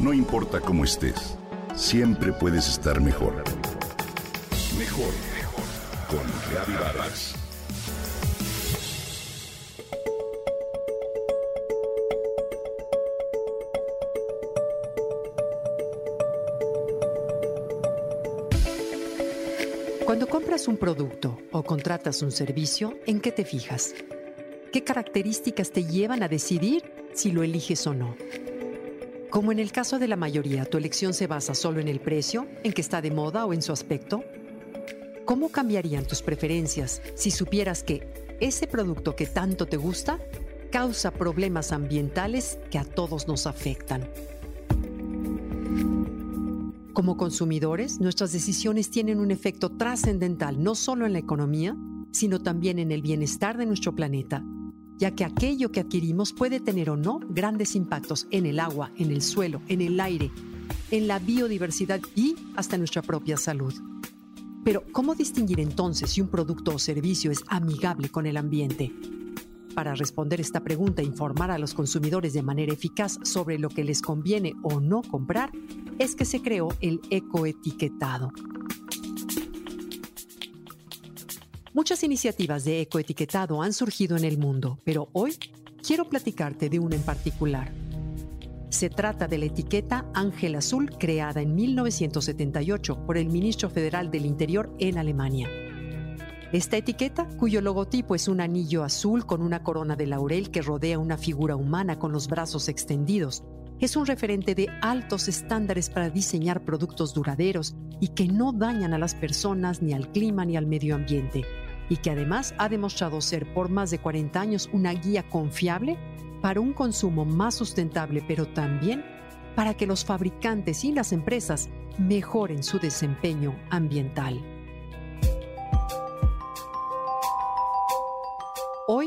No importa cómo estés, siempre puedes estar mejor. Mejor, mejor. Con Reavivadas. Cuando compras un producto o contratas un servicio, ¿en qué te fijas? ¿Qué características te llevan a decidir si lo eliges o no? Como en el caso de la mayoría, tu elección se basa solo en el precio, en que está de moda o en su aspecto. ¿Cómo cambiarían tus preferencias si supieras que ese producto que tanto te gusta causa problemas ambientales que a todos nos afectan? Como consumidores, nuestras decisiones tienen un efecto trascendental no solo en la economía, sino también en el bienestar de nuestro planeta ya que aquello que adquirimos puede tener o no grandes impactos en el agua, en el suelo, en el aire, en la biodiversidad y hasta nuestra propia salud. Pero, ¿cómo distinguir entonces si un producto o servicio es amigable con el ambiente? Para responder esta pregunta e informar a los consumidores de manera eficaz sobre lo que les conviene o no comprar, es que se creó el ecoetiquetado. Muchas iniciativas de ecoetiquetado han surgido en el mundo, pero hoy quiero platicarte de una en particular. Se trata de la etiqueta Ángel Azul creada en 1978 por el ministro federal del Interior en Alemania. Esta etiqueta, cuyo logotipo es un anillo azul con una corona de laurel que rodea una figura humana con los brazos extendidos, es un referente de altos estándares para diseñar productos duraderos y que no dañan a las personas, ni al clima, ni al medio ambiente y que además ha demostrado ser por más de 40 años una guía confiable para un consumo más sustentable, pero también para que los fabricantes y las empresas mejoren su desempeño ambiental. Hoy,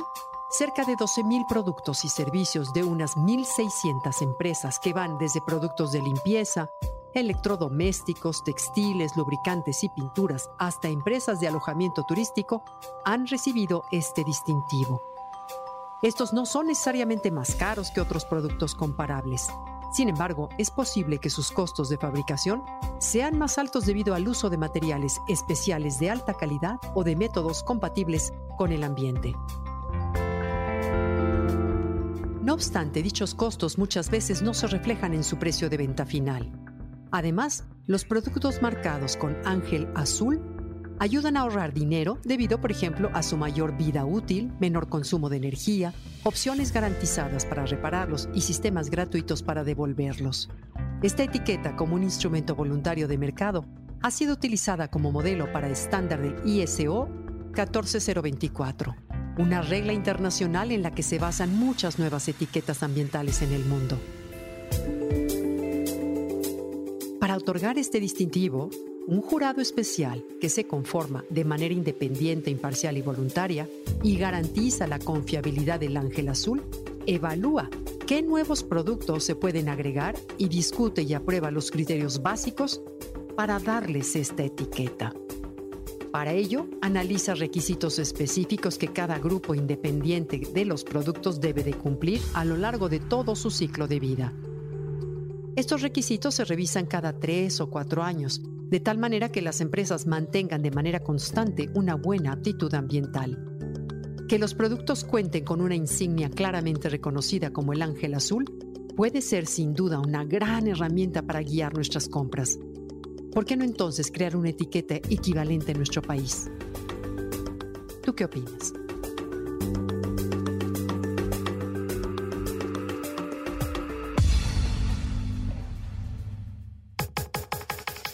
cerca de 12.000 productos y servicios de unas 1.600 empresas que van desde productos de limpieza, electrodomésticos, textiles, lubricantes y pinturas, hasta empresas de alojamiento turístico, han recibido este distintivo. Estos no son necesariamente más caros que otros productos comparables. Sin embargo, es posible que sus costos de fabricación sean más altos debido al uso de materiales especiales de alta calidad o de métodos compatibles con el ambiente. No obstante, dichos costos muchas veces no se reflejan en su precio de venta final. Además, los productos marcados con ángel azul ayudan a ahorrar dinero debido, por ejemplo, a su mayor vida útil, menor consumo de energía, opciones garantizadas para repararlos y sistemas gratuitos para devolverlos. Esta etiqueta como un instrumento voluntario de mercado ha sido utilizada como modelo para estándar del ISO 14024, una regla internacional en la que se basan muchas nuevas etiquetas ambientales en el mundo. Para otorgar este distintivo, un jurado especial que se conforma de manera independiente, imparcial y voluntaria y garantiza la confiabilidad del ángel azul, evalúa qué nuevos productos se pueden agregar y discute y aprueba los criterios básicos para darles esta etiqueta. Para ello, analiza requisitos específicos que cada grupo independiente de los productos debe de cumplir a lo largo de todo su ciclo de vida estos requisitos se revisan cada tres o cuatro años, de tal manera que las empresas mantengan de manera constante una buena actitud ambiental. Que los productos cuenten con una insignia claramente reconocida como el ángel azul puede ser sin duda una gran herramienta para guiar nuestras compras. ¿Por qué no entonces crear una etiqueta equivalente en nuestro país? ¿Tú qué opinas?